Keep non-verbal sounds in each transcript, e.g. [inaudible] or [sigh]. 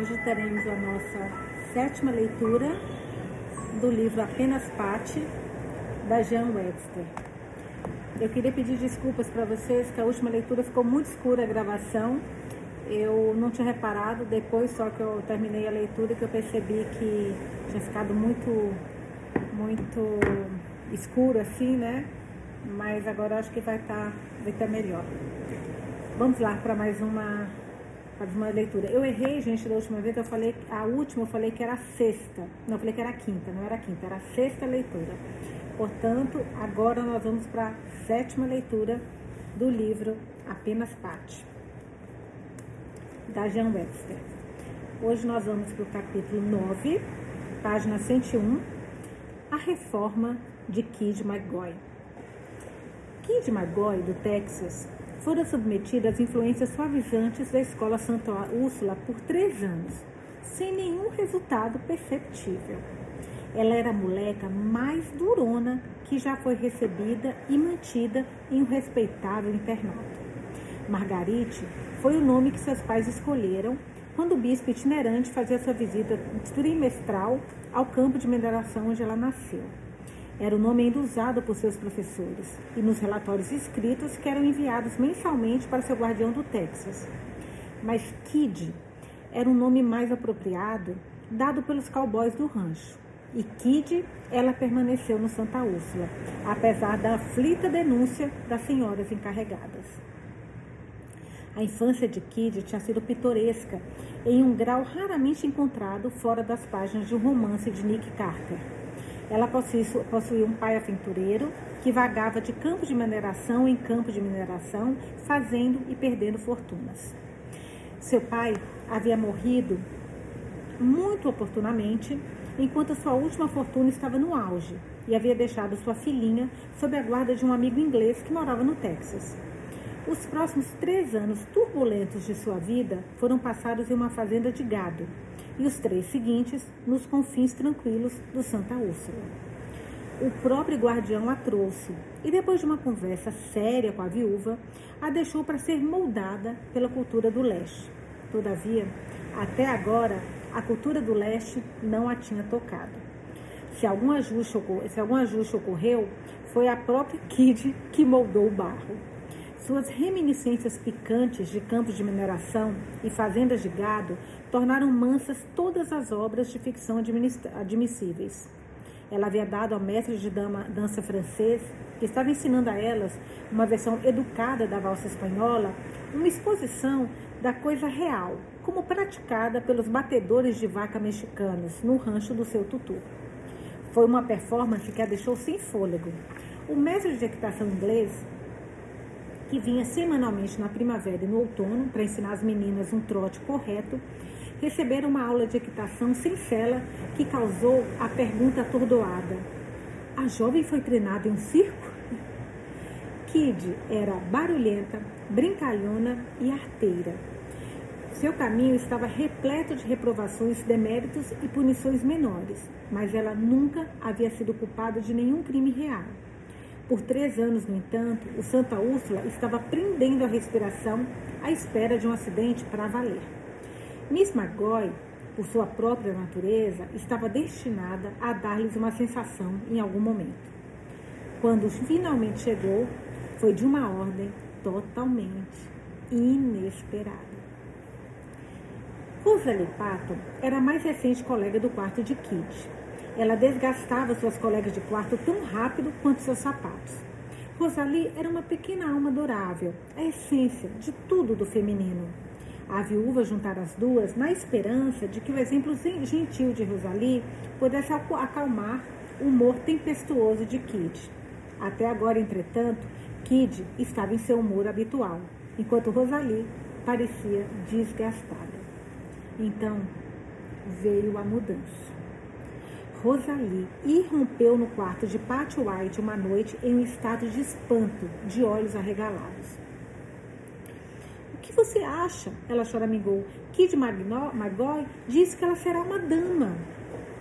Hoje teremos a nossa sétima leitura do livro Apenas Pate, da Jean Webster. Eu queria pedir desculpas para vocês que a última leitura ficou muito escura a gravação. Eu não tinha reparado, depois só que eu terminei a leitura que eu percebi que tinha ficado muito, muito escuro assim, né? Mas agora acho que vai estar tá, vai estar tá melhor. Vamos lá para mais uma Faz uma leitura. Eu errei, gente, da última vez, eu falei, a última eu falei que era sexta. Não, eu falei que era quinta, não era quinta, era sexta leitura. Portanto, agora nós vamos para a sétima leitura do livro Apenas Parte, da Jean Webster. Hoje nós vamos para o capítulo 9, página 101, A Reforma de Kid McGoy. Kid McGoy, do Texas, fora submetida às influências suavizantes da escola Santa Úrsula por três anos, sem nenhum resultado perceptível. Ela era a moleca mais durona que já foi recebida e mantida em um respeitável internato. Margarite foi o nome que seus pais escolheram quando o bispo itinerante fazia sua visita trimestral ao campo de mineração onde ela nasceu. Era o nome ainda usado por seus professores e nos relatórios escritos que eram enviados mensalmente para seu guardião do Texas. Mas Kid era um nome mais apropriado dado pelos cowboys do rancho. E Kid, ela permaneceu no Santa Úrsula, apesar da aflita denúncia das senhoras encarregadas. A infância de Kid tinha sido pitoresca, em um grau raramente encontrado fora das páginas de um romance de Nick Carter. Ela possuía um pai aventureiro que vagava de campo de mineração em campo de mineração, fazendo e perdendo fortunas. Seu pai havia morrido muito oportunamente, enquanto sua última fortuna estava no auge, e havia deixado sua filhinha sob a guarda de um amigo inglês que morava no Texas. Os próximos três anos turbulentos de sua vida foram passados em uma fazenda de gado, e os três seguintes nos confins tranquilos do Santa Úrsula. O próprio guardião a trouxe e, depois de uma conversa séria com a viúva, a deixou para ser moldada pela cultura do leste. Todavia, até agora, a cultura do leste não a tinha tocado. Se algum ajuste, se algum ajuste ocorreu, foi a própria Kid que moldou o barro. Suas reminiscências picantes de campos de mineração e fazendas de gado tornaram mansas todas as obras de ficção admissíveis. Ela havia dado ao mestre de dama, dança francês, que estava ensinando a elas uma versão educada da valsa espanhola, uma exposição da coisa real, como praticada pelos batedores de vaca mexicanos no rancho do seu tutu. Foi uma performance que a deixou sem fôlego. O mestre de equitação inglês, que vinha semanalmente na primavera e no outono para ensinar as meninas um trote correto, receberam uma aula de equitação sem cela que causou a pergunta atordoada: A jovem foi treinada em um circo? Kid era barulhenta, brincalhona e arteira. Seu caminho estava repleto de reprovações, deméritos e punições menores, mas ela nunca havia sido culpada de nenhum crime real. Por três anos, no entanto, o Santa Úrsula estava prendendo a respiração à espera de um acidente para valer. Miss McGoy, por sua própria natureza, estava destinada a dar-lhes uma sensação em algum momento. Quando finalmente chegou, foi de uma ordem totalmente inesperada. Rosalie Patton era a mais recente colega do quarto de Kit. Ela desgastava suas colegas de quarto tão rápido quanto seus sapatos. Rosalie era uma pequena alma adorável, a essência de tudo do feminino. A viúva juntara as duas na esperança de que o exemplo gentil de Rosalie pudesse acalmar o humor tempestuoso de Kid. Até agora, entretanto, Kid estava em seu humor habitual, enquanto Rosalie parecia desgastada. Então veio a mudança. Rosalie irrompeu no quarto de Pat White uma noite em um estado de espanto, de olhos arregalados que você acha? Ela choramingou. Kid Margoy disse que ela será uma dama.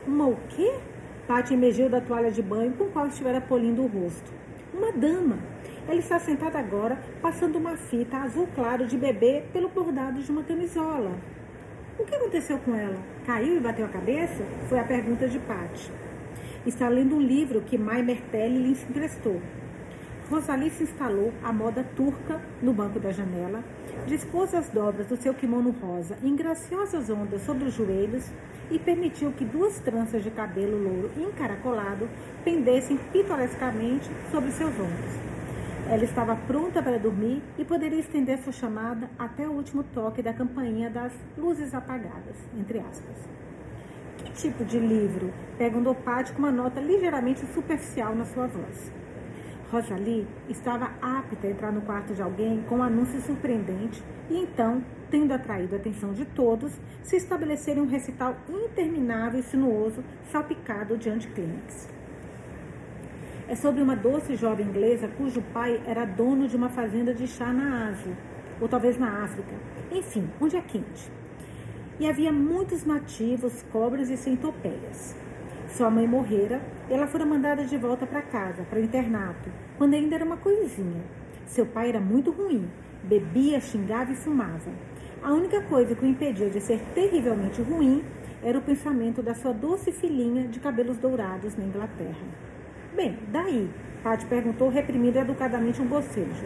Uma o quê? Paty emergiu da toalha de banho com qual estivera polindo o rosto. Uma dama. Ela está sentada agora, passando uma fita azul claro de bebê pelo bordado de uma camisola. O que aconteceu com ela? Caiu e bateu a cabeça? Foi a pergunta de Patty. Está lendo um livro que Mai Mertelli lhe emprestou. Rosalie se instalou à moda turca no banco da janela, dispôs as dobras do seu kimono rosa em graciosas ondas sobre os joelhos e permitiu que duas tranças de cabelo louro encaracolado pendessem pitorescamente sobre seus ombros. Ela estava pronta para dormir e poderia estender sua chamada até o último toque da campainha das luzes apagadas, entre aspas. Que tipo de livro? Perguntou Patty com uma nota ligeiramente superficial na sua voz. Rosalie estava apta a entrar no quarto de alguém com um anúncio surpreendente e então, tendo atraído a atenção de todos, se estabelecer em um recital interminável e sinuoso salpicado de anticlímax. É sobre uma doce jovem inglesa cujo pai era dono de uma fazenda de chá na Ásia, ou talvez na África, enfim, onde é quente. E havia muitos nativos, cobras e centopeias. Sua mãe morrera e ela fora mandada de volta para casa, para o internato, quando ainda era uma coisinha. Seu pai era muito ruim, bebia, xingava e fumava. A única coisa que o impedia de ser terrivelmente ruim era o pensamento da sua doce filhinha de cabelos dourados na Inglaterra. Bem, daí? Patty perguntou, reprimindo educadamente um bocejo.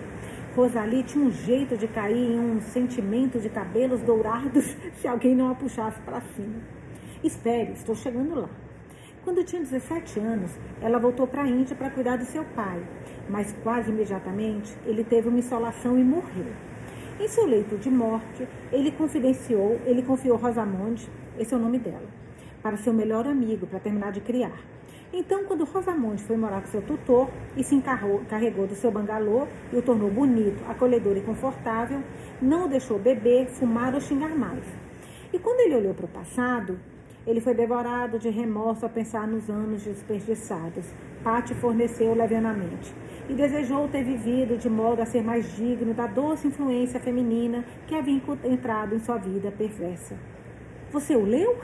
Rosalie tinha um jeito de cair em um sentimento de cabelos dourados [laughs] se alguém não a puxasse para cima. Espere, estou chegando lá. Quando tinha 17 anos, ela voltou para a Índia para cuidar do seu pai, mas quase imediatamente ele teve uma insolação e morreu. Em seu leito de morte, ele confidenciou, ele confiou Rosamonde, esse é o nome dela, para seu melhor amigo, para terminar de criar. Então, quando Rosamonde foi morar com seu tutor e se encarrou, carregou do seu bangalô e o tornou bonito, acolhedor e confortável, não o deixou beber, fumar ou xingar mais. E quando ele olhou para o passado, ele foi devorado de remorso a pensar nos anos desperdiçados. Pati forneceu levianamente e desejou ter vivido de modo a ser mais digno da doce influência feminina que havia entrado em sua vida perversa. Você o leu?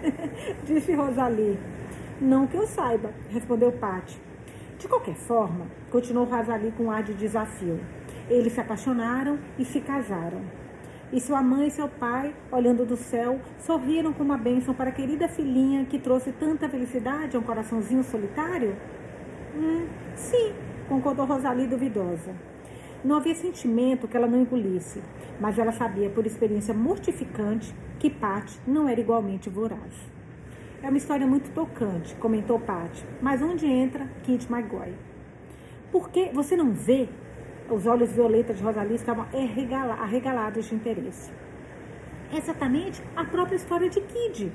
[laughs] Disse Rosalie. Não que eu saiba, respondeu Pati. De qualquer forma, continuou Rosalie com um ar de desafio. Eles se apaixonaram e se casaram. E sua mãe e seu pai, olhando do céu, sorriram com uma bênção para a querida filhinha que trouxe tanta felicidade a um coraçãozinho solitário? Hum, sim, concordou Rosalie duvidosa. Não havia sentimento que ela não engolisse, mas ela sabia por experiência mortificante que Pat não era igualmente voraz. É uma história muito tocante, comentou Pat, mas onde entra Kid McGoy? Porque você não vê os olhos violetas de Rosalie estavam arregalados de interesse. Exatamente a própria história de Kid.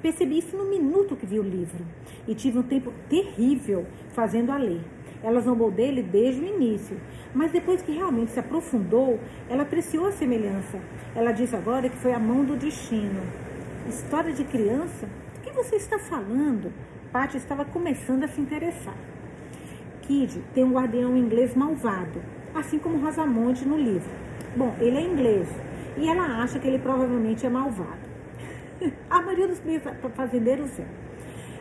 Percebi isso no minuto que vi o livro e tive um tempo terrível fazendo a ler. Ela zombou dele desde o início, mas depois que realmente se aprofundou, ela apreciou a semelhança. Ela disse agora que foi a mão do destino. História de criança? Você está falando? Patty estava começando a se interessar. Kid tem um guardião inglês malvado assim como Rosamonte no livro. Bom, ele é inglês e ela acha que ele provavelmente é malvado. [laughs] A maioria dos fazendeiros é.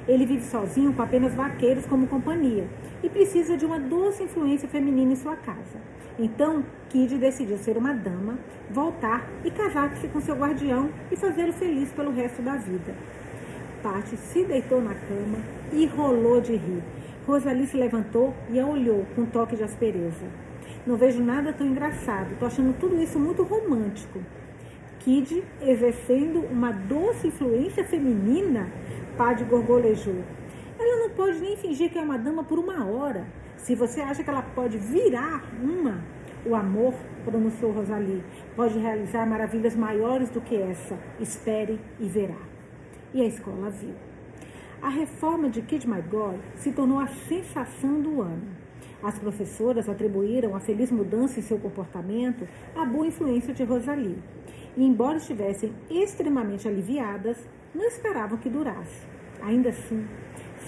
Ele vive sozinho com apenas vaqueiros como companhia e precisa de uma doce influência feminina em sua casa. Então, Kid decidiu ser uma dama, voltar e casar-se com seu guardião e fazê-lo feliz pelo resto da vida. Patty se deitou na cama e rolou de rir. Rosalie se levantou e a olhou com um toque de aspereza. Não vejo nada tão engraçado. Tô achando tudo isso muito romântico. Kid exercendo uma doce influência feminina, Padre gorgolejou. Ela não pode nem fingir que é uma dama por uma hora. Se você acha que ela pode virar uma, o amor, pronunciou Rosalie, pode realizar maravilhas maiores do que essa. Espere e verá. E a escola viu. A reforma de Kid McGoy se tornou a sensação do ano. As professoras atribuíram a feliz mudança em seu comportamento à boa influência de Rosalie. E, embora estivessem extremamente aliviadas, não esperavam que durasse. Ainda assim,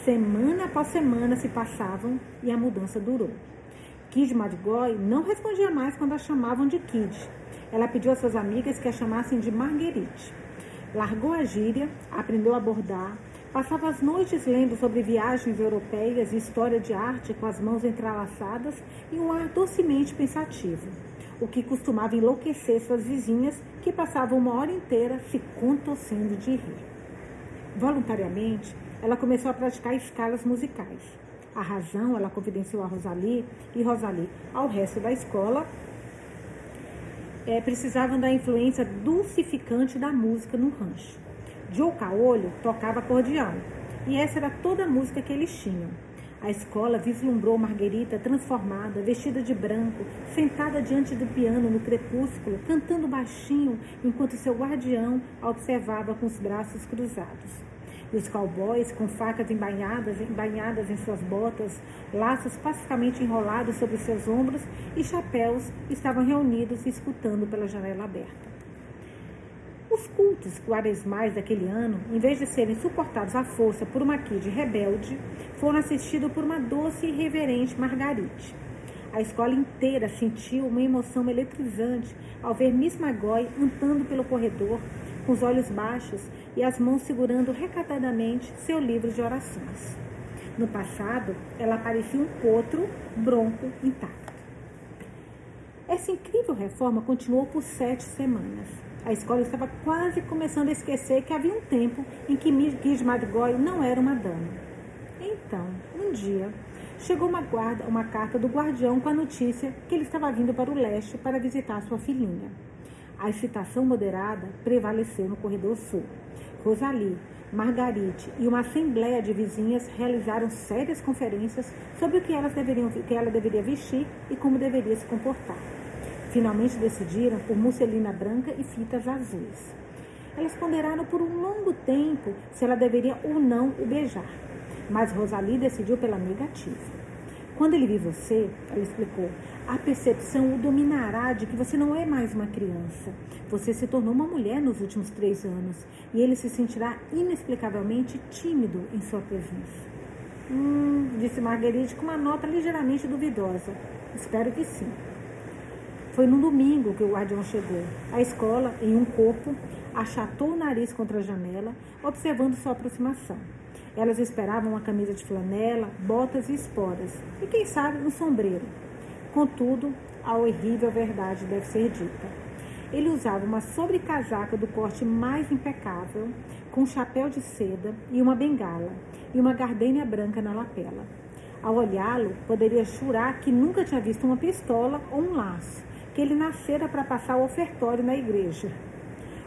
semana após semana se passavam e a mudança durou. Kid Madgoy não respondia mais quando a chamavam de Kid. Ela pediu às suas amigas que a chamassem de Marguerite. Largou a gíria, aprendeu a bordar, Passava as noites lendo sobre viagens europeias e história de arte com as mãos entrelaçadas e um ar docemente pensativo. o que costumava enlouquecer suas vizinhas, que passavam uma hora inteira se contorcendo de rir. Voluntariamente, ela começou a praticar escalas musicais. A razão ela confidenciou a Rosalie e Rosalie ao resto da escola é, precisavam da influência dulcificante da música no rancho. Joe Caolho tocava acordeão e essa era toda a música que eles tinham. A escola vislumbrou Marguerita transformada, vestida de branco, sentada diante do piano no crepúsculo, cantando baixinho, enquanto seu guardião a observava com os braços cruzados. E os cowboys, com facas embainhadas, embainhadas em suas botas, laços pacificamente enrolados sobre seus ombros e chapéus, estavam reunidos e escutando pela janela aberta. Os cultos quaresmais daquele ano, em vez de serem suportados à força por uma kid rebelde, foram assistidos por uma doce e reverente Margarite. A escola inteira sentiu uma emoção eletrizante ao ver Miss Magoy andando pelo corredor, com os olhos baixos e as mãos segurando recatadamente seu livro de orações. No passado, ela parecia um potro bronco intacto. Essa incrível reforma continuou por sete semanas. A escola estava quase começando a esquecer que havia um tempo em que Miss Margoy não era uma dama. Então, um dia, chegou uma, guarda, uma carta do guardião com a notícia que ele estava vindo para o leste para visitar sua filhinha. A excitação moderada prevaleceu no corredor sul. Rosalie, Margarite e uma assembleia de vizinhas realizaram sérias conferências sobre o que, elas deveriam, que ela deveria vestir e como deveria se comportar. Finalmente decidiram por musselina branca e fitas azuis. Elas ponderaram por um longo tempo se ela deveria ou não o beijar, mas Rosalie decidiu pela negativa. Quando ele viu você, ela explicou, a percepção o dominará de que você não é mais uma criança. Você se tornou uma mulher nos últimos três anos e ele se sentirá inexplicavelmente tímido em sua presença. Hum, disse Marguerite com uma nota ligeiramente duvidosa. Espero que sim. Foi no domingo que o guardião chegou. A escola, em um corpo, achatou o nariz contra a janela, observando sua aproximação. Elas esperavam uma camisa de flanela, botas e esporas, e quem sabe um sombreiro. Contudo, a horrível verdade deve ser dita. Ele usava uma sobrecasaca do corte mais impecável, com um chapéu de seda e uma bengala, e uma gardênia branca na lapela. Ao olhá-lo, poderia jurar que nunca tinha visto uma pistola ou um laço, que ele nascera para passar o ofertório na igreja.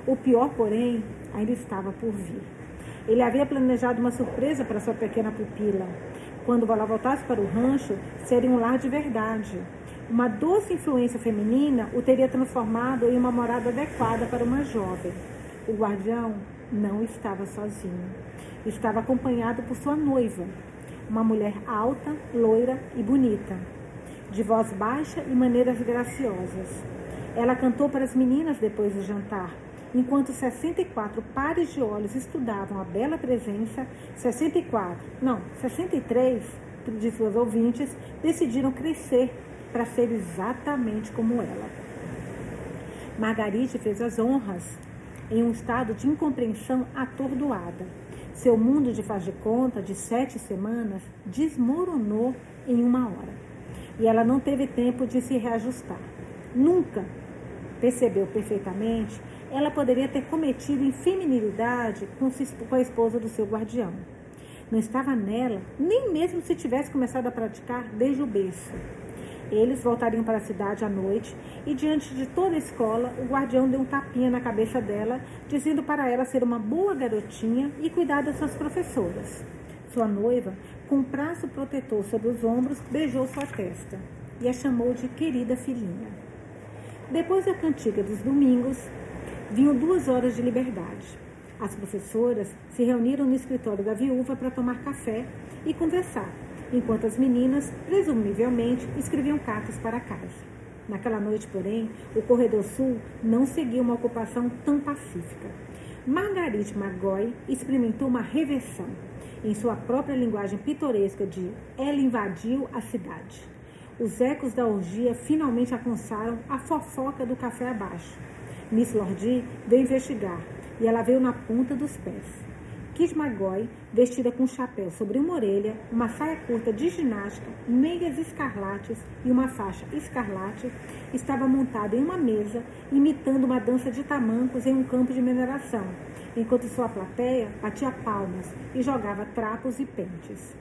O pior, porém, ainda estava por vir. Ele havia planejado uma surpresa para sua pequena pupila. Quando ela voltasse para o rancho, seria um lar de verdade. Uma doce influência feminina o teria transformado em uma morada adequada para uma jovem. O guardião não estava sozinho. Estava acompanhado por sua noiva, uma mulher alta, loira e bonita de voz baixa e maneiras graciosas. Ela cantou para as meninas depois do jantar. Enquanto 64 pares de olhos estudavam a bela presença, 64, não, 63 de suas ouvintes decidiram crescer para ser exatamente como ela. Margarite fez as honras em um estado de incompreensão atordoada. Seu mundo de faz de conta de sete semanas desmoronou em uma hora e ela não teve tempo de se reajustar. Nunca percebeu perfeitamente, ela poderia ter cometido infeminilidade com a esposa do seu guardião. Não estava nela, nem mesmo se tivesse começado a praticar desde o berço. Eles voltariam para a cidade à noite e, diante de toda a escola, o guardião deu um tapinha na cabeça dela, dizendo para ela ser uma boa garotinha e cuidar das suas professoras. Sua noiva com um braço protetor sobre os ombros, beijou sua testa e a chamou de querida filhinha. Depois da cantiga dos domingos, vinham duas horas de liberdade. As professoras se reuniram no escritório da viúva para tomar café e conversar, enquanto as meninas, presumivelmente, escreviam cartas para casa. Naquela noite, porém, o corredor sul não seguiu uma ocupação tão pacífica. Margarite Margoy experimentou uma reversão em sua própria linguagem pitoresca de Ela invadiu a cidade. Os ecos da orgia finalmente alcançaram a fofoca do café abaixo. Miss Lordi veio investigar e ela veio na ponta dos pés. Kid McGoy, vestida com chapéu sobre uma orelha, uma saia curta de ginástica, meias escarlates e uma faixa escarlate, estava montada em uma mesa, imitando uma dança de tamancos em um campo de mineração, enquanto sua plateia batia palmas e jogava trapos e pentes.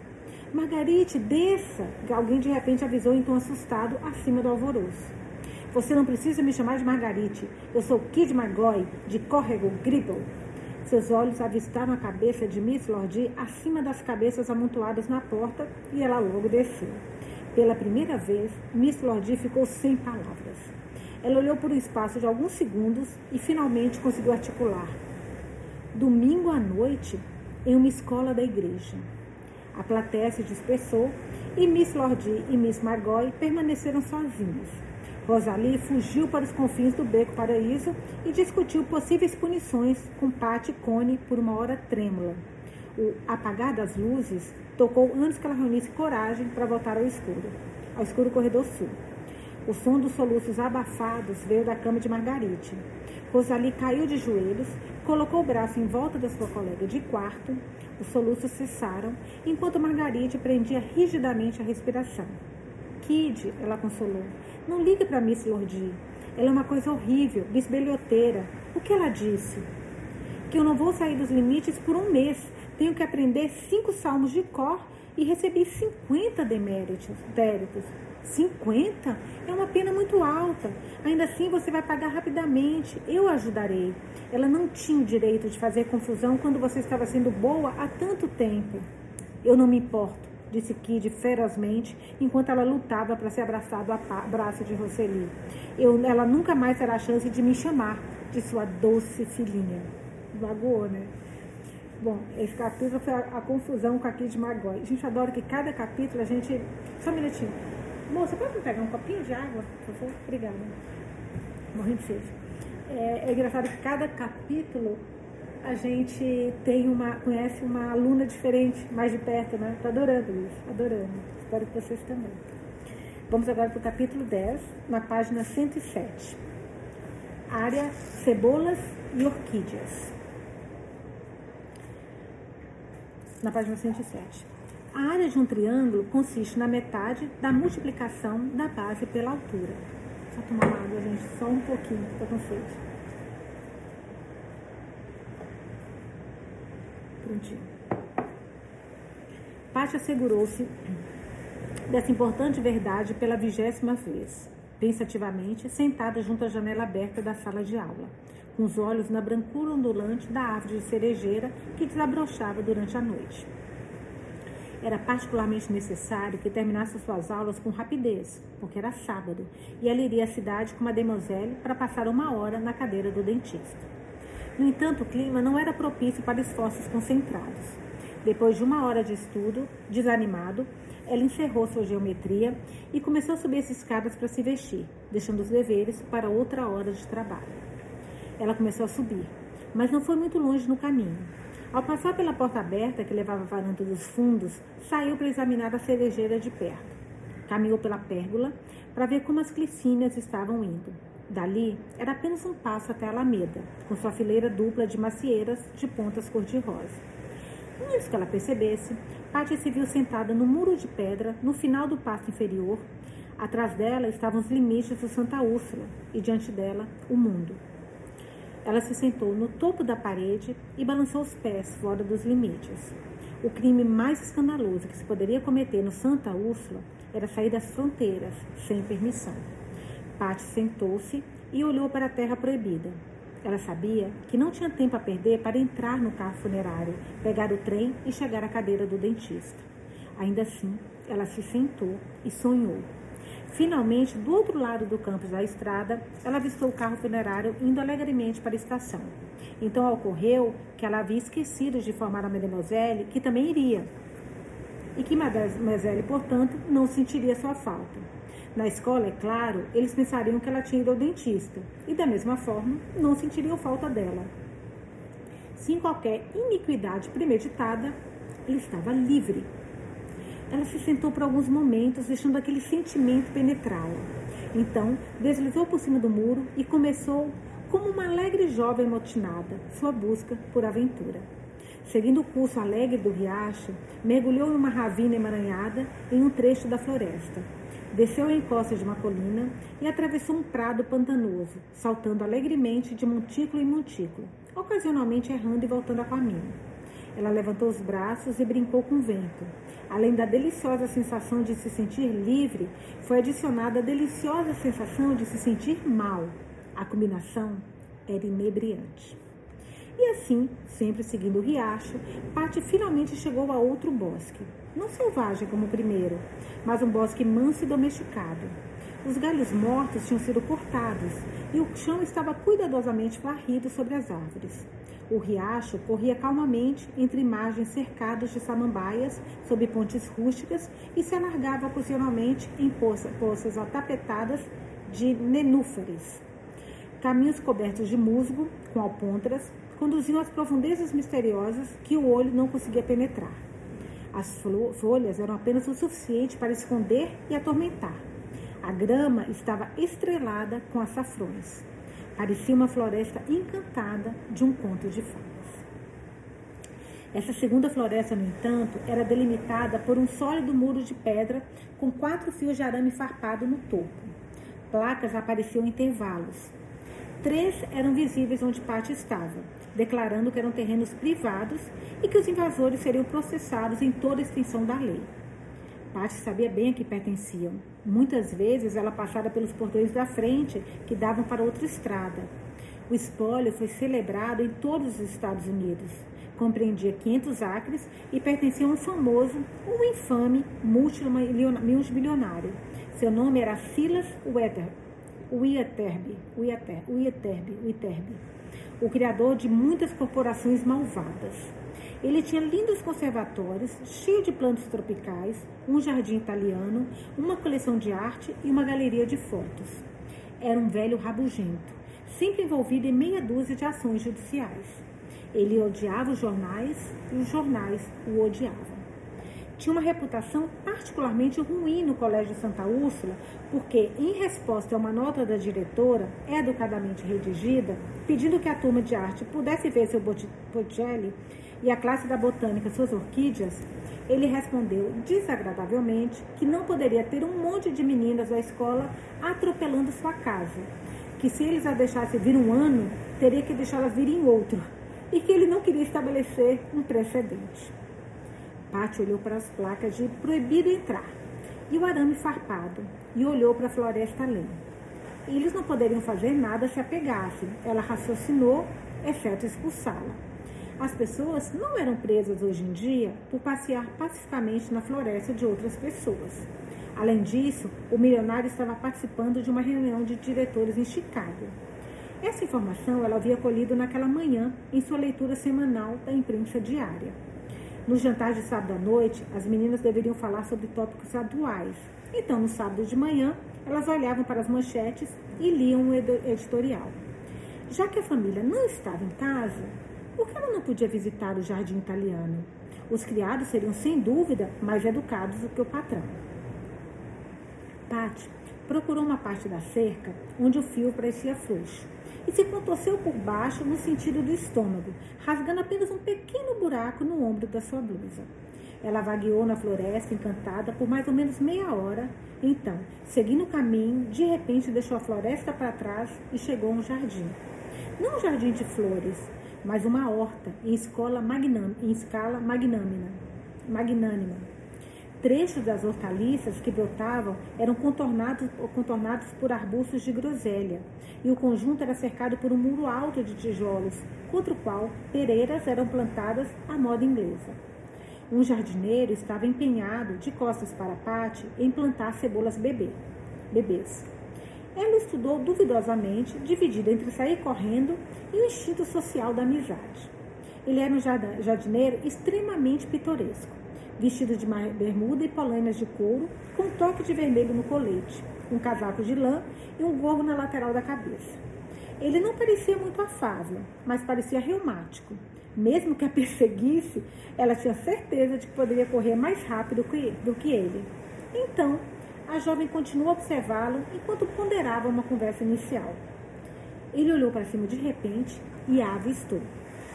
Margarite, desça! Alguém de repente avisou em tom assustado acima do alvoroço. Você não precisa me chamar de Margarite. Eu sou Kid McGoy, de Corrego Gribble. Seus olhos avistaram a cabeça de Miss Lordi acima das cabeças amontoadas na porta e ela logo desceu. Pela primeira vez, Miss Lordi ficou sem palavras. Ela olhou por um espaço de alguns segundos e finalmente conseguiu articular. Domingo à noite, em uma escola da igreja. A plateia se dispersou e Miss Lordi e Miss Margoy permaneceram sozinhas. Rosalie fugiu para os confins do Beco Paraíso e discutiu possíveis punições com Pat e Cone por uma hora trêmula. O apagar das luzes tocou antes que ela reunisse coragem para voltar ao escuro, ao escuro corredor sul. O som dos soluços abafados veio da cama de Margarite. Rosalie caiu de joelhos, colocou o braço em volta da sua colega de quarto. Os soluços cessaram, enquanto Margarite prendia rigidamente a respiração. Kid, ela consolou, não ligue para Miss Lordi. Ela é uma coisa horrível, bisbelhoteira. O que ela disse? Que eu não vou sair dos limites por um mês. Tenho que aprender cinco salmos de cor e recebi 50 deméritos, déritos. 50? É uma pena muito alta. Ainda assim você vai pagar rapidamente. Eu ajudarei. Ela não tinha o direito de fazer confusão quando você estava sendo boa há tanto tempo. Eu não me importo disse Kid ferozmente, enquanto ela lutava para ser abraçado ao braço de Roseli. Eu, ela nunca mais terá a chance de me chamar de sua doce filhinha. Vagoou, né? Bom, esse capítulo foi a, a confusão com a Kid Margói. A gente adora que cada capítulo a gente. Só um minutinho. Moça, pode me pegar um copinho de água, por favor? Obrigada. Morrendo de sede. É, é engraçado que cada capítulo a gente tem uma, conhece uma aluna diferente, mais de perto, né? Tô adorando isso, adorando. Espero que vocês também. Vamos agora para o capítulo 10, na página 107. Área cebolas e orquídeas. Na página 107. A área de um triângulo consiste na metade da multiplicação da base pela altura. Só tomar uma água, gente, só um pouquinho, estou com sede. Prontinho. Paty assegurou-se dessa importante verdade pela vigésima vez, pensativamente, sentada junto à janela aberta da sala de aula, com os olhos na brancura ondulante da árvore de cerejeira que desabrochava durante a noite. Era particularmente necessário que terminasse suas aulas com rapidez, porque era sábado, e ela iria à cidade com Mademoiselle para passar uma hora na cadeira do dentista. No entanto, o clima não era propício para esforços concentrados. Depois de uma hora de estudo, desanimado, ela encerrou sua geometria e começou a subir as escadas para se vestir, deixando os deveres para outra hora de trabalho. Ela começou a subir, mas não foi muito longe no caminho. Ao passar pela porta aberta que levava à varanda dos fundos, saiu para examinar a cerejeira de perto. Caminhou pela pérgola para ver como as glicínias estavam indo. Dali, era apenas um passo até a Alameda, com sua fileira dupla de macieiras de pontas cor-de-rosa. Antes que ela percebesse, Pátia se viu sentada no muro de pedra, no final do passo inferior. Atrás dela estavam os limites do Santa Úrsula e diante dela, o mundo. Ela se sentou no topo da parede e balançou os pés fora dos limites. O crime mais escandaloso que se poderia cometer no Santa Úrsula era sair das fronteiras sem permissão. Pat sentou-se e olhou para a terra proibida. Ela sabia que não tinha tempo a perder para entrar no carro funerário, pegar o trem e chegar à cadeira do dentista. Ainda assim, ela se sentou e sonhou. Finalmente, do outro lado do campus da estrada, ela avistou o carro funerário indo alegremente para a estação. Então ocorreu que ela havia esquecido de informar a Mademoiselle que também iria. E que Mademoiselle, portanto, não sentiria sua falta. Na escola, é claro, eles pensariam que ela tinha ido ao dentista e, da mesma forma, não sentiriam falta dela. Sem qualquer iniquidade premeditada, ele estava livre. Ela se sentou por alguns momentos, deixando aquele sentimento penetrá-la. Então, deslizou por cima do muro e começou, como uma alegre jovem motinada, sua busca por aventura. Seguindo o curso alegre do riacho, mergulhou em uma ravina emaranhada em um trecho da floresta. Desceu a encosta de uma colina e atravessou um prado pantanoso, saltando alegremente de montículo em montículo, ocasionalmente errando e voltando a caminho. Ela levantou os braços e brincou com o vento. Além da deliciosa sensação de se sentir livre, foi adicionada a deliciosa sensação de se sentir mal. A combinação era inebriante. E assim, sempre seguindo o riacho, Patti finalmente chegou a outro bosque. Não selvagem como o primeiro, mas um bosque manso e domesticado. Os galhos mortos tinham sido cortados e o chão estava cuidadosamente varrido sobre as árvores. O riacho corria calmamente entre margens cercadas de samambaias, sob pontes rústicas, e se alargava ocasionalmente em poças atapetadas de nenúfares. Caminhos cobertos de musgo, com alpôntaras, conduziam às profundezas misteriosas que o olho não conseguia penetrar. As folhas eram apenas o suficiente para esconder e atormentar. A grama estava estrelada com açafrões. Parecia uma floresta encantada de um conto de fadas. Essa segunda floresta, no entanto, era delimitada por um sólido muro de pedra com quatro fios de arame farpado no topo. Placas apareciam em intervalos. Três eram visíveis onde Pátio estava, declarando que eram terrenos privados e que os invasores seriam processados em toda a extensão da lei. Patty sabia bem a que pertenciam. Muitas vezes ela passava pelos portões da frente que davam para outra estrada. O espólio foi celebrado em todos os Estados Unidos. Compreendia 500 acres e pertencia a um famoso, um infame multimilionário. Seu nome era Silas Weather, Wieterbe, Wieterbe, Wieterbe, Wieterbe o criador de muitas corporações malvadas. Ele tinha lindos conservatórios, cheios de plantas tropicais, um jardim italiano, uma coleção de arte e uma galeria de fotos. Era um velho rabugento, sempre envolvido em meia dúzia de ações judiciais. Ele odiava os jornais e os jornais o odiavam tinha uma reputação particularmente ruim no Colégio Santa Úrsula, porque, em resposta a uma nota da diretora, educadamente redigida, pedindo que a turma de arte pudesse ver seu Botticelli e a classe da botânica suas orquídeas, ele respondeu desagradavelmente que não poderia ter um monte de meninas da escola atropelando sua casa, que se eles a deixassem vir um ano, teria que deixá-las vir em outro, e que ele não queria estabelecer um precedente. Pátio olhou para as placas de proibido entrar e o arame farpado e olhou para a floresta além. Eles não poderiam fazer nada se apegassem, ela raciocinou, exceto expulsá-la. As pessoas não eram presas hoje em dia por passear pacificamente na floresta de outras pessoas. Além disso, o milionário estava participando de uma reunião de diretores em Chicago. Essa informação ela havia colhido naquela manhã em sua leitura semanal da imprensa diária. No jantar de sábado à noite, as meninas deveriam falar sobre tópicos atuais. Então, no sábado de manhã, elas olhavam para as manchetes e liam o editorial. Já que a família não estava em casa, por que ela não podia visitar o jardim italiano? Os criados seriam, sem dúvida, mais educados do que o patrão. Patty procurou uma parte da cerca onde o fio parecia frouxo e se contorceu por baixo no sentido do estômago, rasgando apenas um pequeno buraco no ombro da sua blusa. Ela vagueou na floresta encantada por mais ou menos meia hora. Então, seguindo o caminho, de repente deixou a floresta para trás e chegou a um jardim. Não um jardim de flores, mas uma horta em, escola magnam, em escala magnânima. magnânima. Trechos das hortaliças que brotavam eram contornados, contornados por arbustos de groselha, e o conjunto era cercado por um muro alto de tijolos, contra o qual pereiras eram plantadas à moda inglesa. Um jardineiro estava empenhado, de costas para a pátio, em plantar cebolas bebê, bebês. Ela estudou duvidosamente, dividida entre sair correndo e o instinto social da amizade. Ele era um jardineiro extremamente pitoresco vestido de bermuda e polainas de couro, com um toque de vermelho no colete, um casaco de lã e um gorro na lateral da cabeça. Ele não parecia muito afável, mas parecia reumático. Mesmo que a perseguisse, ela tinha certeza de que poderia correr mais rápido do que ele. Então, a jovem continuou a observá-lo enquanto ponderava uma conversa inicial. Ele olhou para cima de repente e a avistou.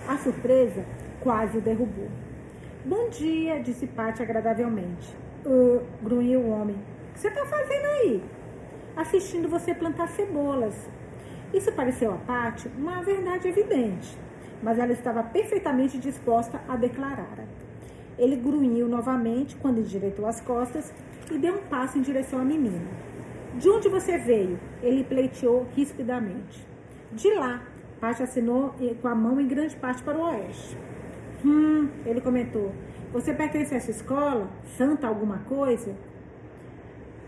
A surpresa quase o derrubou. Bom dia, disse Pati agradavelmente. Uh, grunhiu o homem. O que você está fazendo aí? Assistindo você plantar cebolas. Isso pareceu a Pati uma verdade evidente, mas ela estava perfeitamente disposta a declarar. Ele grunhiu novamente quando endireitou as costas e deu um passo em direção à menina. De onde você veio? Ele pleiteou rispidamente. De lá. Pati assinou com a mão em grande parte para o oeste. Hum, ele comentou. Você pertence a essa escola? Santa alguma coisa?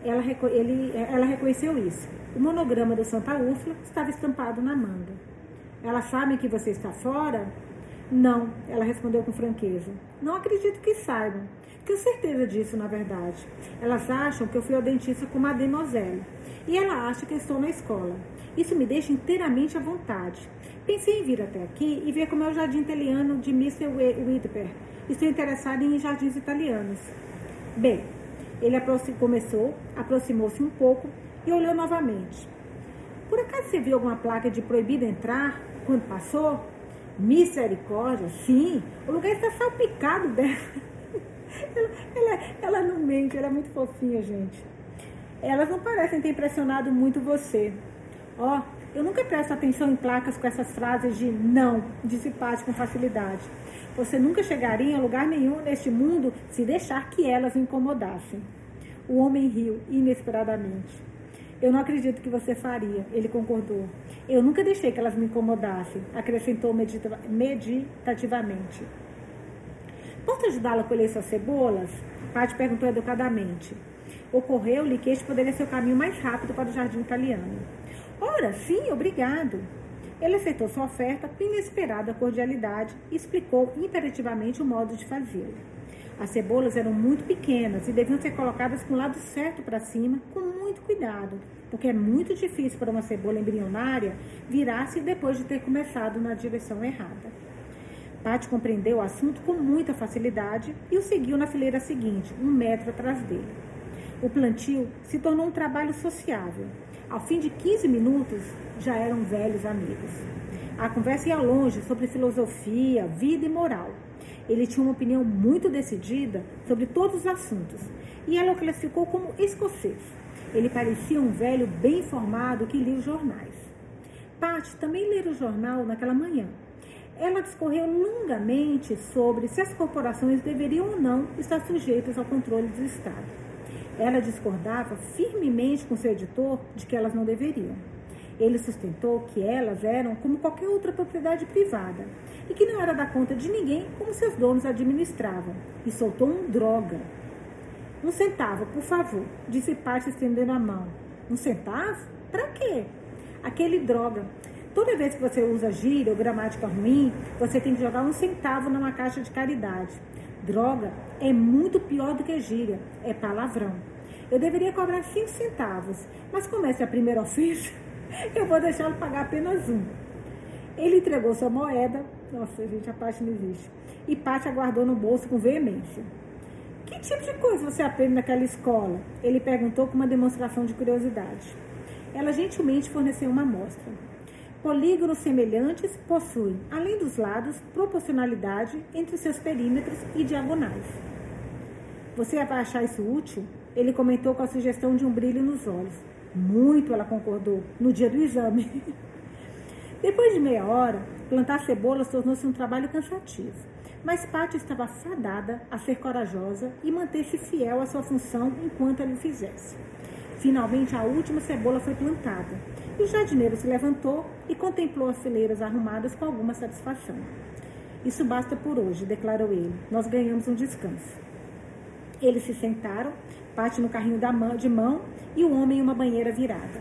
Ela, ele, ela reconheceu isso. O monograma do Santa Úrsula estava estampado na manga. Elas sabem que você está fora? Não, ela respondeu com franqueza. Não acredito que saibam. Tenho certeza disso, na verdade. Elas acham que eu fui ao dentista com mademoiselle. E ela acha que estou na escola. Isso me deixa inteiramente à vontade. Pensei em vir até aqui e ver como é o jardim italiano de Mr. Whitper. Estou interessada em jardins italianos. Bem, ele começou, aproximou-se um pouco e olhou novamente. Por acaso você viu alguma placa de proibido entrar quando passou? Misericórdia, sim, o lugar está salpicado dela. Ela, ela, não mente, ela é muito fofinha, gente. Elas não parecem ter impressionado muito você. Ó, oh, eu nunca presto atenção em placas com essas frases de não, disse com facilidade. Você nunca chegaria em lugar nenhum neste mundo se deixar que elas incomodassem. O homem riu inesperadamente. Eu não acredito que você faria, ele concordou. Eu nunca deixei que elas me incomodassem, acrescentou meditativamente. Posso ajudá-la a colher suas cebolas? Paty perguntou educadamente. Ocorreu-lhe que este poderia ser o caminho mais rápido para o jardim italiano. Ora, sim, obrigado. Ele aceitou sua oferta com inesperada cordialidade e explicou imperativamente o modo de fazê-lo. As cebolas eram muito pequenas e deviam ser colocadas com o lado certo para cima, com muito cuidado, porque é muito difícil para uma cebola embrionária virar-se depois de ter começado na direção errada. Pat compreendeu o assunto com muita facilidade e o seguiu na fileira seguinte, um metro atrás dele. O plantio se tornou um trabalho sociável. Ao fim de 15 minutos, já eram velhos amigos. A conversa ia longe sobre filosofia, vida e moral. Ele tinha uma opinião muito decidida sobre todos os assuntos e ela o classificou como escocês. Ele parecia um velho bem informado que lia os jornais. Pat também lera o jornal naquela manhã. Ela discorreu longamente sobre se as corporações deveriam ou não estar sujeitas ao controle do Estado. Ela discordava firmemente com seu editor de que elas não deveriam. Ele sustentou que elas eram como qualquer outra propriedade privada e que não era da conta de ninguém como seus donos administravam, e soltou um droga. Um centavo, por favor, disse Paty estendendo a mão. Um centavo? Para quê? Aquele droga. Toda vez que você usa gíria ou gramática ruim, você tem que jogar um centavo numa caixa de caridade. Droga é muito pior do que gíria, é palavrão. Eu deveria cobrar cinco centavos, mas como essa é a primeira ofensa, [laughs] eu vou deixá-lo pagar apenas um. Ele entregou sua moeda. Nossa, gente, a Paty não existe. E Paty aguardou no bolso com veemência. Que tipo de coisa você aprende naquela escola? Ele perguntou com uma demonstração de curiosidade. Ela gentilmente forneceu uma amostra. Polígonos semelhantes possuem, além dos lados, proporcionalidade entre seus perímetros e diagonais. Você vai achar isso útil? Ele comentou com a sugestão de um brilho nos olhos. Muito, ela concordou, no dia do exame. [laughs] Depois de meia hora, plantar cebolas tornou-se um trabalho cansativo. Mas Paty estava fadada a ser corajosa e manter-se fiel à sua função enquanto ela o fizesse. Finalmente, a última cebola foi plantada. E o jardineiro se levantou e contemplou as fileiras arrumadas com alguma satisfação. Isso basta por hoje, declarou ele. Nós ganhamos um descanso. Eles se sentaram, Paty no carrinho de mão e o homem em uma banheira virada.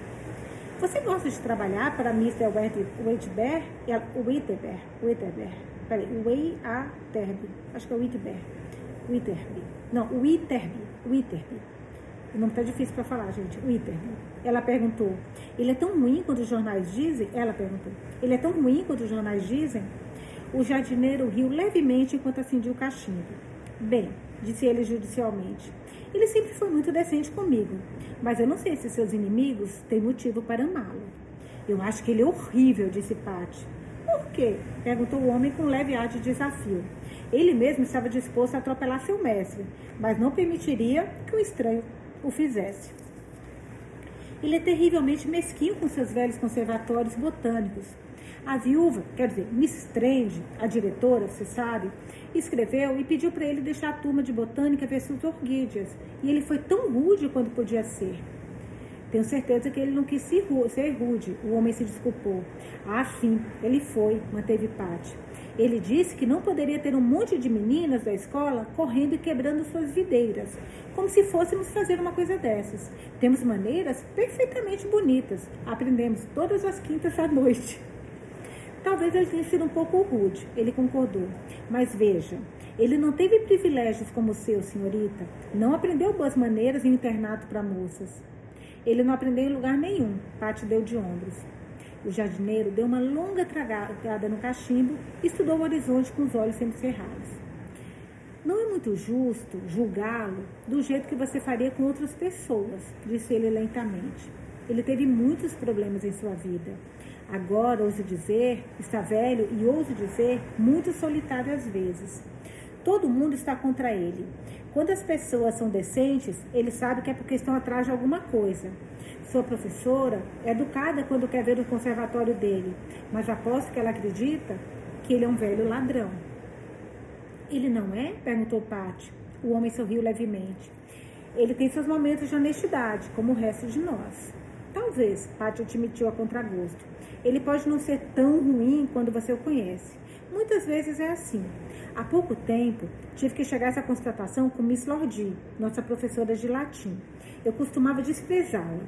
Você gosta de trabalhar para Mr. Whitber? Whitber, Whitber, peraí, Waiterby, acho que é Whitber, Whitterby, não, Whitterby, Whitterby. O nome tá difícil para falar, gente. Whitterby. Ela perguntou: Ele é tão ruim quanto os jornais dizem? Ela perguntou: Ele é tão ruim quanto os jornais dizem? O jardineiro riu levemente enquanto acendia o cachimbo. Bem, disse ele judicialmente, ele sempre foi muito decente comigo, mas eu não sei se seus inimigos têm motivo para amá-lo. Eu acho que ele é horrível, disse Patty. Por quê? Perguntou o homem com leve ar de desafio. Ele mesmo estava disposto a atropelar seu mestre, mas não permitiria que um estranho o fizesse. Ele é terrivelmente mesquinho com seus velhos conservatórios botânicos. A viúva, quer dizer, Miss Strange, a diretora, você sabe, escreveu e pediu para ele deixar a turma de botânica ver suas orquídeas. E ele foi tão rude quanto podia ser. Tenho certeza que ele não quis ser rude. O homem se desculpou. Ah, sim, ele foi, manteve Patti. Ele disse que não poderia ter um monte de meninas da escola correndo e quebrando suas videiras, como se fôssemos fazer uma coisa dessas. Temos maneiras perfeitamente bonitas. Aprendemos todas as quintas à noite. Talvez ele tenha sido um pouco rude, ele concordou. Mas veja, ele não teve privilégios como o seu, senhorita. Não aprendeu boas maneiras em internato para moças. Ele não aprendeu em lugar nenhum. Pati deu de ombros. O jardineiro deu uma longa tragada no cachimbo e estudou o horizonte com os olhos semicerrados. Não é muito justo julgá-lo do jeito que você faria com outras pessoas, disse ele lentamente. Ele teve muitos problemas em sua vida. Agora, ouso dizer, está velho e ouso dizer, muito solitário às vezes. Todo mundo está contra ele. Quando as pessoas são decentes, ele sabe que é porque estão atrás de alguma coisa. Sua professora é educada quando quer ver o conservatório dele, mas aposto que ela acredita que ele é um velho ladrão. Ele não é? perguntou Patti. O homem sorriu levemente. Ele tem seus momentos de honestidade, como o resto de nós. Talvez, Patti admitiu a contragosto. Ele pode não ser tão ruim quando você o conhece. Muitas vezes é assim. Há pouco tempo, tive que chegar a essa constatação com Miss Lordi, nossa professora de latim. Eu costumava desprezá-la.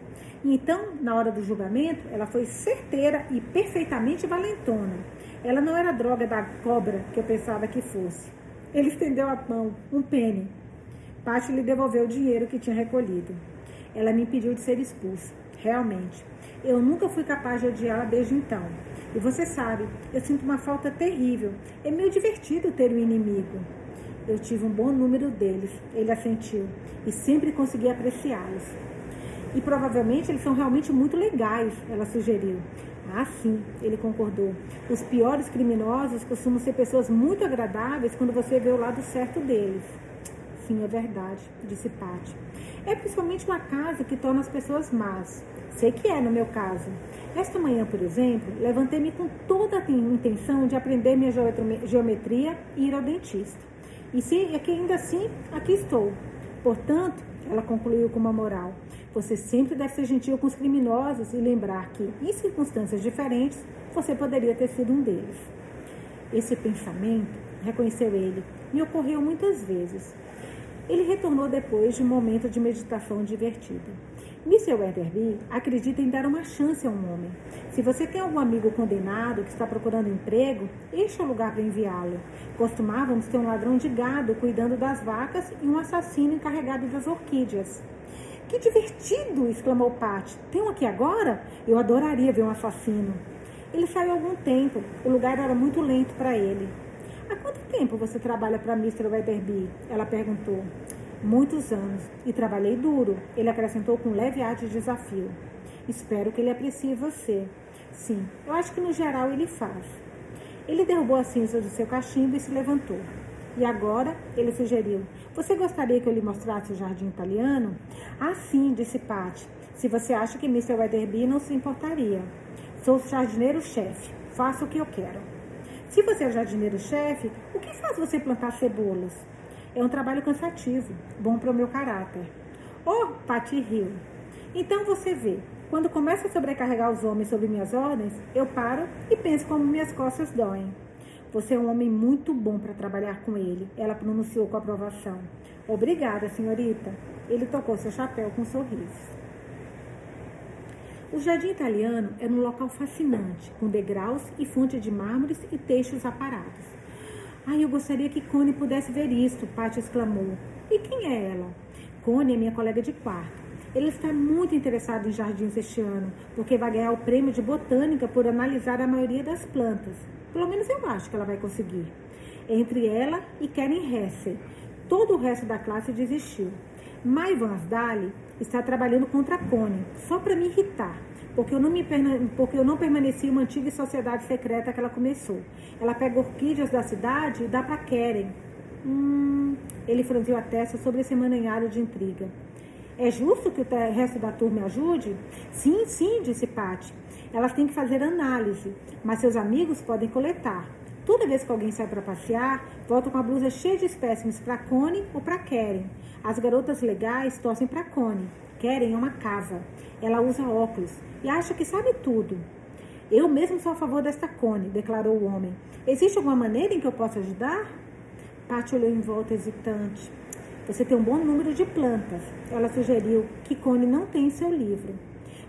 Então, na hora do julgamento, ela foi certeira e perfeitamente valentona. Ela não era droga da cobra que eu pensava que fosse. Ele estendeu a mão, um pene. Paty lhe devolveu o dinheiro que tinha recolhido. Ela me impediu de ser expulsa. Realmente, eu nunca fui capaz de odiá-la desde então. E você sabe, eu sinto uma falta terrível. É meio divertido ter um inimigo. Eu tive um bom número deles, ele assentiu, e sempre consegui apreciá-los. E provavelmente eles são realmente muito legais, ela sugeriu. Ah, sim, ele concordou. Os piores criminosos costumam ser pessoas muito agradáveis quando você vê o lado certo deles. Sim, é verdade, disse Patty. É principalmente uma casa que torna as pessoas más. Sei que é no meu caso. Esta manhã, por exemplo, levantei-me com toda a intenção de aprender minha geometria e ir ao dentista. E se é que ainda assim, aqui estou. Portanto, ela concluiu com uma moral. Você sempre deve ser gentil com os criminosos e lembrar que, em circunstâncias diferentes, você poderia ter sido um deles. Esse pensamento, reconheceu ele, me ocorreu muitas vezes. Ele retornou depois de um momento de meditação divertida. Mr. Weatherby acredita em dar uma chance a um homem. Se você tem algum amigo condenado que está procurando emprego, este é o lugar para enviá-lo. Costumávamos ter um ladrão de gado cuidando das vacas e um assassino encarregado das orquídeas. Que divertido! exclamou Pat. Tem um aqui agora? Eu adoraria ver um assassino. Ele saiu algum tempo. O lugar era muito lento para ele. Há quanto tempo você trabalha para Mr. Weatherby? Ela perguntou. Muitos anos. E trabalhei duro. Ele acrescentou com leve ar de desafio. Espero que ele aprecie você. Sim, eu acho que no geral ele faz. Ele derrubou as cinzas do seu cachimbo e se levantou. E agora, ele sugeriu: Você gostaria que eu lhe mostrasse o jardim italiano? Ah, sim, disse Pat. Se você acha que Mr. Weatherby não se importaria. Sou jardineiro-chefe. Faça o que eu quero. Se você é jardineiro-chefe, o que faz você plantar cebolas? É um trabalho cansativo, bom para o meu caráter. Oh, Pati riu. Então você vê, quando começo a sobrecarregar os homens sob minhas ordens, eu paro e penso como minhas costas doem. Você é um homem muito bom para trabalhar com ele, ela pronunciou com aprovação. Obrigada, senhorita. Ele tocou seu chapéu com um sorriso. O jardim italiano era um local fascinante, com degraus e fonte de mármores e teixos aparados. Ai, eu gostaria que Cone pudesse ver isto, Paty exclamou. E quem é ela? Cone é minha colega de quarto. Ele está muito interessado em jardins este ano, porque vai ganhar o prêmio de botânica por analisar a maioria das plantas. Pelo menos eu acho que ela vai conseguir. Entre ela e Karen Hesse, todo o resto da classe desistiu. Maivan Asdali está trabalhando contra a Cone, só para me irritar, porque eu, não me, porque eu não permaneci uma antiga sociedade secreta que ela começou. Ela pega orquídeas da cidade e dá para Keren. Hum, ele franziu a testa sobre esse emaranhado de intriga. É justo que o resto da turma me ajude? Sim, sim, disse Patty. Elas têm que fazer análise, mas seus amigos podem coletar. Toda vez que alguém sai para passear, volta com a blusa cheia de espécimes para Connie ou para Karen. As garotas legais torcem para Connie. Karen é uma casa. Ela usa óculos e acha que sabe tudo. Eu mesmo sou a favor desta Connie, declarou o homem. Existe alguma maneira em que eu possa ajudar? Pat olhou em volta hesitante. Você tem um bom número de plantas. Ela sugeriu que Connie não tem em seu livro.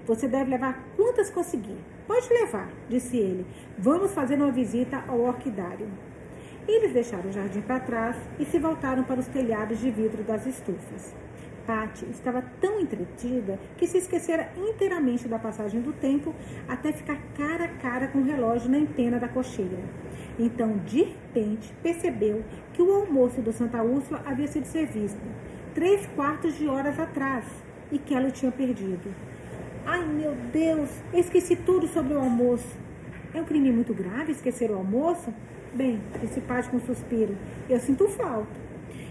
Você deve levar quantas conseguir. Pode levar, disse ele. Vamos fazer uma visita ao orquidário. Eles deixaram o jardim para trás e se voltaram para os telhados de vidro das estufas. Patty estava tão entretida que se esquecera inteiramente da passagem do tempo até ficar cara a cara com o relógio na antena da cocheira. Então, de repente, percebeu que o almoço do Santa Úrsula havia sido servido três quartos de horas atrás e que ela o tinha perdido. Ai, meu Deus, esqueci tudo sobre o almoço. É um crime muito grave esquecer o almoço? Bem, disse Paz com um suspiro, eu sinto falta.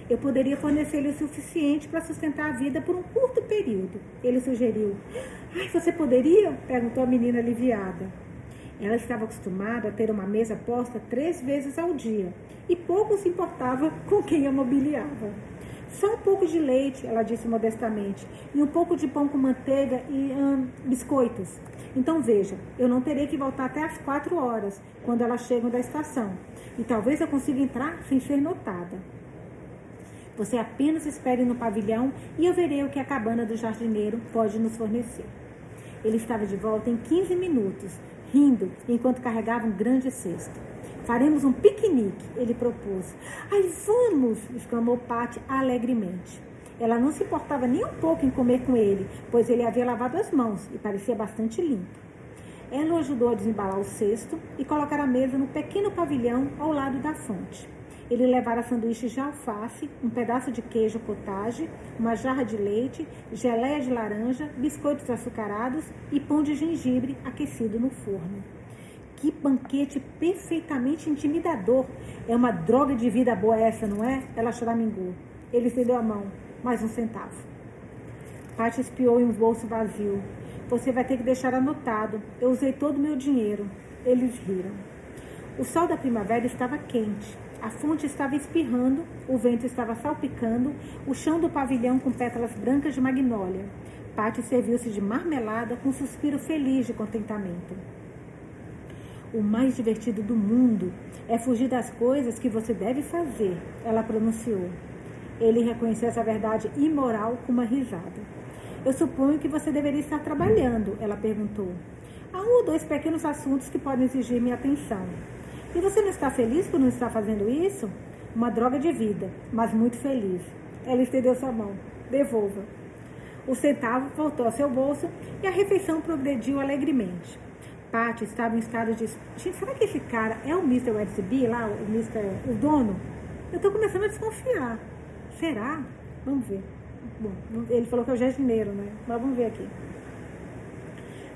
Eu poderia fornecer-lhe o suficiente para sustentar a vida por um curto período. Ele sugeriu. Ai, você poderia? perguntou a menina aliviada. Ela estava acostumada a ter uma mesa posta três vezes ao dia e pouco se importava com quem a mobiliava. Só um pouco de leite, ela disse modestamente, e um pouco de pão com manteiga e hum, biscoitos. Então veja, eu não terei que voltar até às quatro horas, quando elas chegam da estação, e talvez eu consiga entrar sem ser notada. Você apenas espere no pavilhão e eu verei o que a cabana do jardineiro pode nos fornecer. Ele estava de volta em 15 minutos, rindo enquanto carregava um grande cesto. Faremos um piquenique, ele propôs. Ai, vamos! exclamou Patty alegremente. Ela não se importava nem um pouco em comer com ele, pois ele havia lavado as mãos e parecia bastante limpo. Ela o ajudou a desembalar o cesto e colocar a mesa no pequeno pavilhão ao lado da fonte. Ele levara sanduíches de alface, um pedaço de queijo cottage, uma jarra de leite, geleia de laranja, biscoitos açucarados e pão de gengibre aquecido no forno. Que banquete perfeitamente intimidador. É uma droga de vida boa essa, não é? Ela choramingou. Ele estendeu a mão. Mais um centavo. Paty espiou em um bolso vazio. Você vai ter que deixar anotado. Eu usei todo o meu dinheiro. Eles riram. O sol da primavera estava quente. A fonte estava espirrando, o vento estava salpicando, o chão do pavilhão com pétalas brancas de magnólia. Paty serviu-se de marmelada com um suspiro feliz de contentamento. O mais divertido do mundo é fugir das coisas que você deve fazer, ela pronunciou. Ele reconheceu essa verdade imoral com uma risada. Eu suponho que você deveria estar trabalhando, ela perguntou. Há um ou dois pequenos assuntos que podem exigir minha atenção. E você não está feliz por não estar fazendo isso? Uma droga de vida, mas muito feliz. Ela estendeu sua mão. Devolva. O centavo voltou ao seu bolso e a refeição progrediu alegremente. Pat estava em estado de. Será que esse cara é o Mr. Wedsby lá, o Mr. o dono? Eu estou começando a desconfiar. Será? Vamos ver. Bom, ele falou que é o jardineiro, né? Mas vamos ver aqui.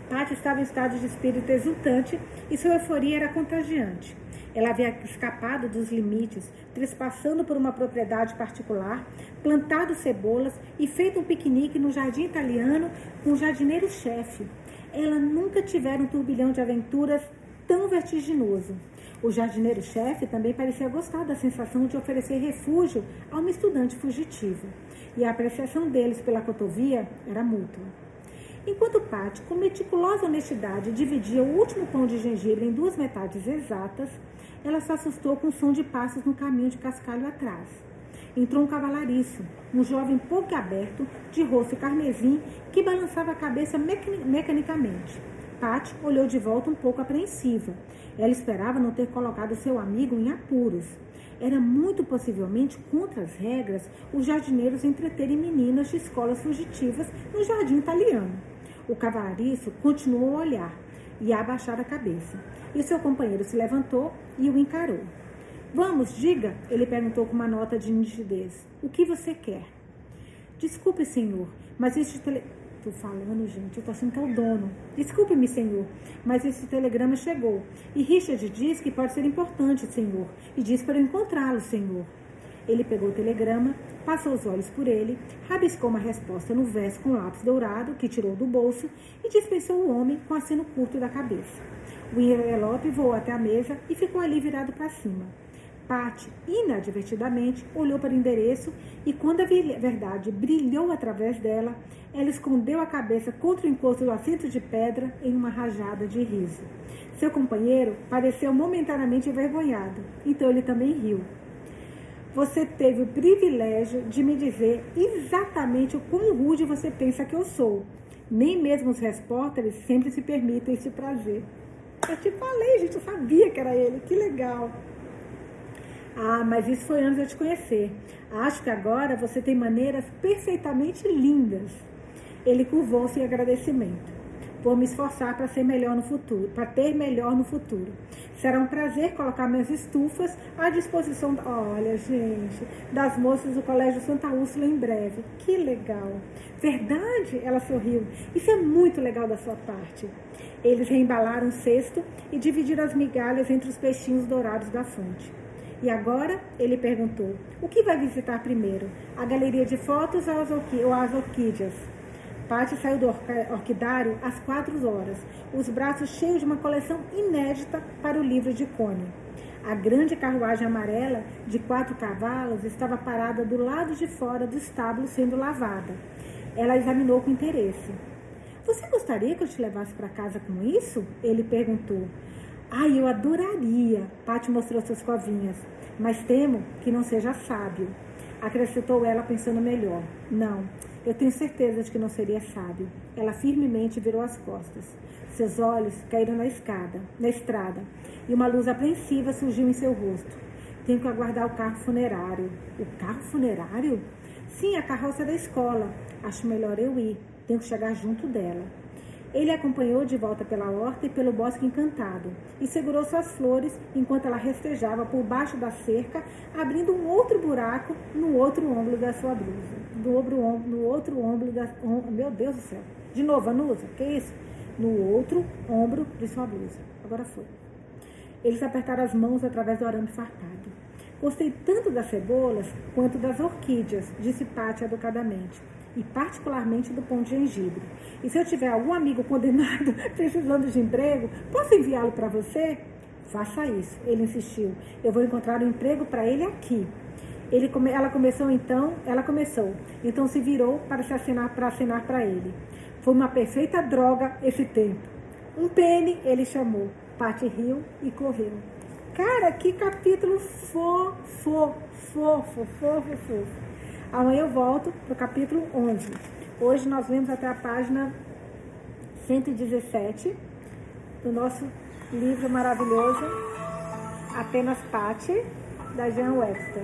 Pat estava em estado de espírito exultante e sua euforia era contagiante. Ela havia escapado dos limites, trespassando por uma propriedade particular, plantado cebolas e feito um piquenique no jardim italiano com o jardineiro-chefe, ela nunca tivera um turbilhão de aventuras tão vertiginoso. O jardineiro-chefe também parecia gostar da sensação de oferecer refúgio a uma estudante fugitiva, e a apreciação deles pela cotovia era mútua. Enquanto Pat, com meticulosa honestidade, dividia o último pão de gengibre em duas metades exatas, ela se assustou com o som de passos no caminho de cascalho atrás. Entrou um cavalariço, um jovem pouco aberto, de rosto carmesim, que balançava a cabeça mecanicamente. Pat olhou de volta um pouco apreensiva. Ela esperava não ter colocado seu amigo em apuros. Era muito possivelmente contra as regras os jardineiros entreterem meninas de escolas fugitivas no jardim italiano. O cavalariço continuou a olhar e a abaixar a cabeça. E seu companheiro se levantou e o encarou. Vamos, diga, ele perguntou com uma nota de nitidez. O que você quer? Desculpe, senhor, mas este tele... Tô falando, gente, eu tô achando que é o dono. Desculpe-me, senhor, mas esse telegrama chegou. E Richard diz que pode ser importante, senhor. E diz para eu encontrá-lo, senhor. Ele pegou o telegrama, passou os olhos por ele, rabiscou uma resposta no verso com lápis dourado, que tirou do bolso, e dispensou o homem com aceno curto da cabeça. O envelope voou até a mesa e ficou ali virado para cima. Pat, inadvertidamente, olhou para o endereço e, quando a verdade brilhou através dela, ela escondeu a cabeça contra o encosto do assento de pedra em uma rajada de riso. Seu companheiro pareceu momentaneamente envergonhado, então ele também riu você teve o privilégio de me dizer exatamente o quão rude você pensa que eu sou. Nem mesmo os repórteres sempre se permitem esse prazer. Eu te falei, gente, eu sabia que era ele. Que legal. Ah, mas isso foi antes de eu te conhecer. Acho que agora você tem maneiras perfeitamente lindas. Ele curvou-se em agradecimento. Vou me esforçar para ser melhor no futuro, para ter melhor no futuro. Será um prazer colocar minhas estufas à disposição, olha, gente, das moças do Colégio Santa Úrsula em breve. Que legal. Verdade? Ela sorriu. Isso é muito legal da sua parte. Eles reembalaram o cesto e dividiram as migalhas entre os peixinhos dourados da fonte. E agora? Ele perguntou. O que vai visitar primeiro? A galeria de fotos ou as orquídeas? Pátio saiu do orquidário às quatro horas, os braços cheios de uma coleção inédita para o livro de Cone. A grande carruagem amarela de quatro cavalos estava parada do lado de fora do estábulo sendo lavada. Ela examinou com interesse. Você gostaria que eu te levasse para casa com isso? Ele perguntou. Ai, eu adoraria. Pátio mostrou suas covinhas. Mas temo que não seja sábio. Acrescentou ela pensando melhor. Não, eu tenho certeza de que não seria sábio. Ela firmemente virou as costas. Seus olhos caíram na escada, na estrada, e uma luz apreensiva surgiu em seu rosto. Tenho que aguardar o carro funerário. O carro funerário? Sim, a carroça da escola. Acho melhor eu ir. Tenho que chegar junto dela. Ele acompanhou de volta pela horta e pelo bosque encantado e segurou suas flores enquanto ela rastejava por baixo da cerca, abrindo um outro buraco no outro ombro da sua blusa. Do ombro, no outro ombro da. meu Deus do céu. De novo, Anusa, que é isso? No outro ombro de sua blusa. Agora foi. Eles apertaram as mãos através do arame farpado. Gostei tanto das cebolas quanto das orquídeas, disse Pátia educadamente e particularmente do pão de gengibre. E se eu tiver algum amigo condenado precisando de emprego, posso enviá-lo para você? Faça isso. Ele insistiu. Eu vou encontrar um emprego para ele aqui. Ele ela começou então, ela começou. Então se virou para se assinar para assinar para ele. Foi uma perfeita droga esse tempo. Um pene, ele chamou. Pati riu e correu. Cara, que capítulo fofo, fofo, fofo, fofo. Amanhã eu volto para o capítulo 11. Hoje nós vemos até a página 117 do nosso livro maravilhoso Apenas Pati, da Jean Webster.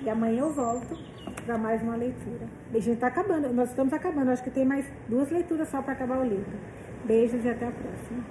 E amanhã eu volto para mais uma leitura. Gente está acabando, nós estamos acabando, acho que tem mais duas leituras só para acabar o livro. Beijos e até a próxima.